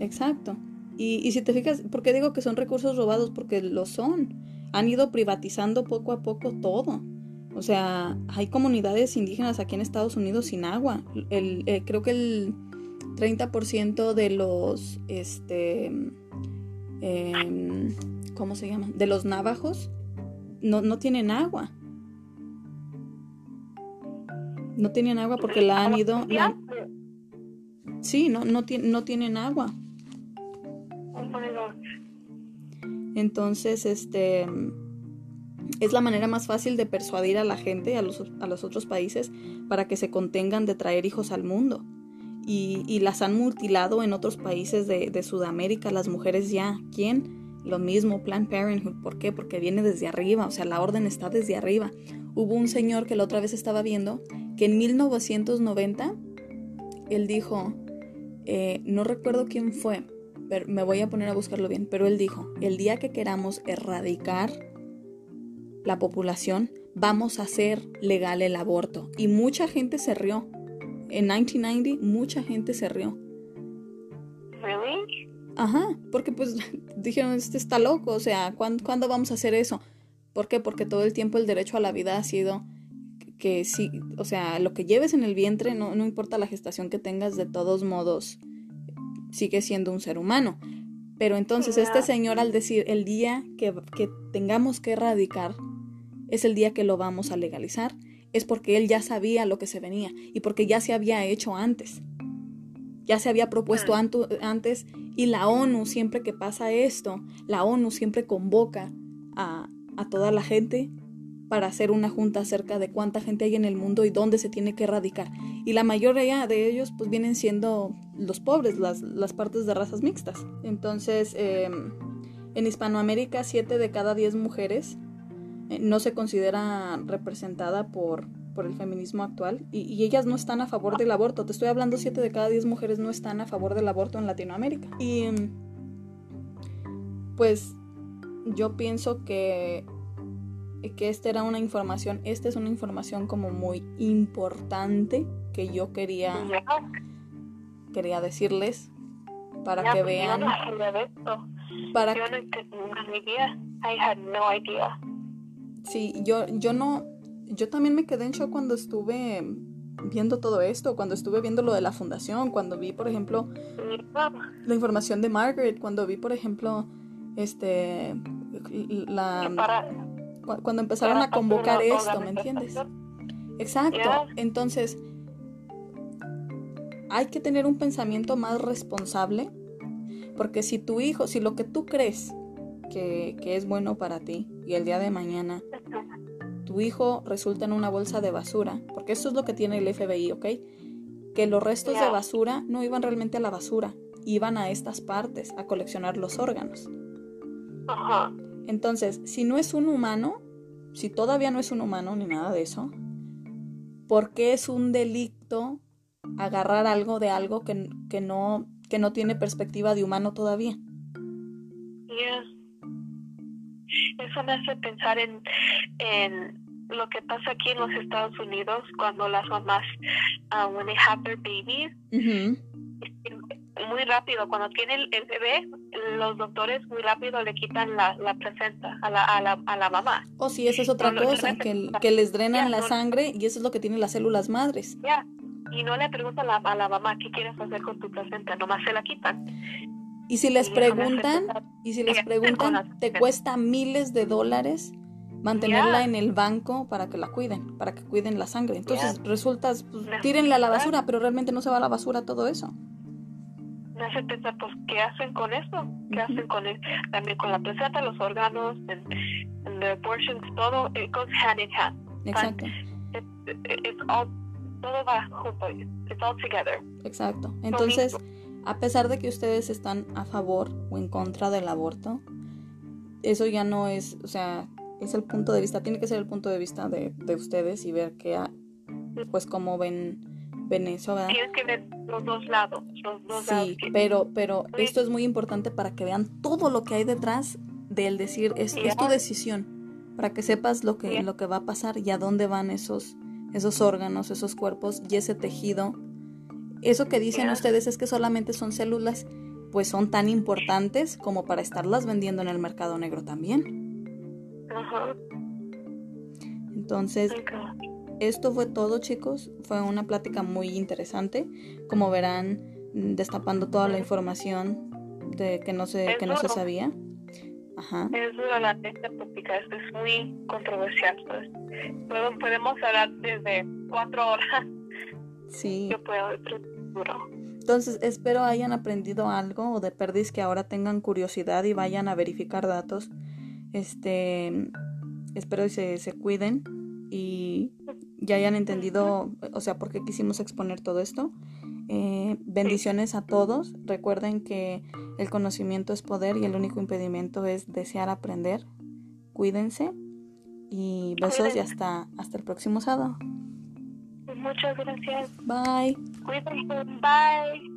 Exacto. Y, y si te fijas, ¿por qué digo que son recursos robados? Porque lo son. Han ido privatizando poco a poco todo. O sea, hay comunidades indígenas aquí en Estados Unidos sin agua. El, eh, creo que el 30% de los, este, em, ¿cómo se llama? De los navajos, no, no tienen agua. No tienen agua porque la han ido... Sí, no, no, no tienen agua. Entonces, este es la manera más fácil de persuadir a la gente, a los, a los otros países, para que se contengan de traer hijos al mundo. Y, y las han mutilado en otros países de, de, Sudamérica, las mujeres ya. ¿Quién? Lo mismo, Planned Parenthood. ¿Por qué? Porque viene desde arriba, o sea, la orden está desde arriba. Hubo un señor que la otra vez estaba viendo que en 1990 él dijo, eh, no recuerdo quién fue, pero me voy a poner a buscarlo bien, pero él dijo, el día que queramos erradicar la población, vamos a hacer legal el aborto. Y mucha gente se rió. En 1990 mucha gente se rió. ¿Really? Ajá, porque pues dijeron, este está loco, o sea, ¿cuándo, vamos a hacer eso? ¿Por qué? Porque todo el tiempo el derecho a la vida ha sido que sí, o sea, lo que lleves en el vientre, no, no importa la gestación que tengas, de todos modos, sigue siendo un ser humano. Pero entonces este señor al decir el día que, que, tengamos que erradicar es el día que lo vamos a legalizar, es porque él ya sabía lo que se venía y porque ya se había hecho antes. Ya se había propuesto antes y la ONU siempre que pasa esto, la ONU siempre convoca a, a toda la gente para hacer una junta acerca de cuánta gente hay en el mundo y dónde se tiene que erradicar. Y la mayoría de ellos pues vienen siendo los pobres, las, las partes de razas mixtas. Entonces, em, en Hispanoamérica, 7 de cada 10 mujeres eh, no se considera representada por, por el feminismo actual y, y, ellas no están a favor del aborto. Te estoy hablando, 7 de cada 10 mujeres no están a favor del aborto en Latinoamérica. Y pues yo pienso que que esta era una información, esta es una información como muy importante que yo quería quería decirles para que pues, vean. Para yo no idea. I had no idea. Sí, yo yo no yo también me quedé en shock cuando estuve viendo todo esto, cuando estuve viendo lo de la fundación, cuando vi, por ejemplo, la información de Margaret, cuando vi, por ejemplo, este la cuando empezaron a convocar esto, ¿me entiendes? Exacto. Entonces, hay que tener un pensamiento más responsable, porque si tu hijo, si lo que tú crees que, que es bueno para ti y el día de mañana tu hijo resulta en una bolsa de basura, porque eso es lo que tiene el FBI, ¿ok? Que los restos de basura no iban realmente a la basura, iban a estas partes a coleccionar los órganos. Ajá. Entonces, si no es un humano, si todavía no es un humano ni nada de eso, ¿por qué es un delito agarrar algo de algo que, que no, que no tiene perspectiva de humano todavía? Eso me hace pensar en, en lo que pasa aquí en los Estados Unidos cuando las mamás, uh, when they have their babies, muy rápido, cuando tiene el, bebé, los doctores muy rápido le quitan la, la placenta a la, a, la, a la mamá. O oh, sí, esa es otra cosa, que, que, les drenan la sangre y eso es lo que tienen las células madres. Ya, y no le preguntan a la, a la mamá qué quieres hacer con tu placenta, nomás se la quitan. Y si les preguntan, y si les preguntan, te cuesta miles de dólares mantenerla en el banco para que la cuiden, para que cuiden la sangre. Entonces resulta, pues, tírenla a la basura, pero realmente no se va a la basura todo eso me hace pensar, pues, ¿qué hacen con eso? ¿Qué hacen con el, también con la placenta, los órganos, en the abortions, todo, it goes hand in hand. Exacto. It, it, it's all, todo va junto, it's all together. Exacto. Entonces, a pesar de que ustedes están a favor o en contra del aborto, eso ya no es, o sea, es el punto de vista, tiene que ser el punto de vista de, de ustedes y ver qué, pues, cómo ven Venezuela. Tienes que ver los dos lados. sí, pero, pero esto es muy importante para que vean todo lo que hay detrás del decir, es, es tu decisión, para que sepas lo que, lo que va a pasar y a dónde van esos, esos órganos, esos cuerpos y ese tejido. Eso que dicen ustedes es que solamente son células, pues son tan importantes como para estarlas vendiendo en el mercado negro también. Ajá. Entonces, esto fue todo chicos, fue una plática muy interesante, como verán, destapando toda la información de que no se, que no se sabía. Ajá. Es dura la esta tópica, es muy controversial. Pues. Podemos hablar desde cuatro horas. Sí. Yo puedo, es duro. Entonces, espero hayan aprendido algo o de perdiz que ahora tengan curiosidad y vayan a verificar datos. Este, espero que se, se cuiden y ya hayan entendido, o sea, por qué quisimos exponer todo esto. Eh, bendiciones a todos. Recuerden que el conocimiento es poder y el único impedimento es desear aprender. Cuídense y besos y hasta, hasta el próximo sábado. Muchas gracias. Bye. Cuídense. Bye.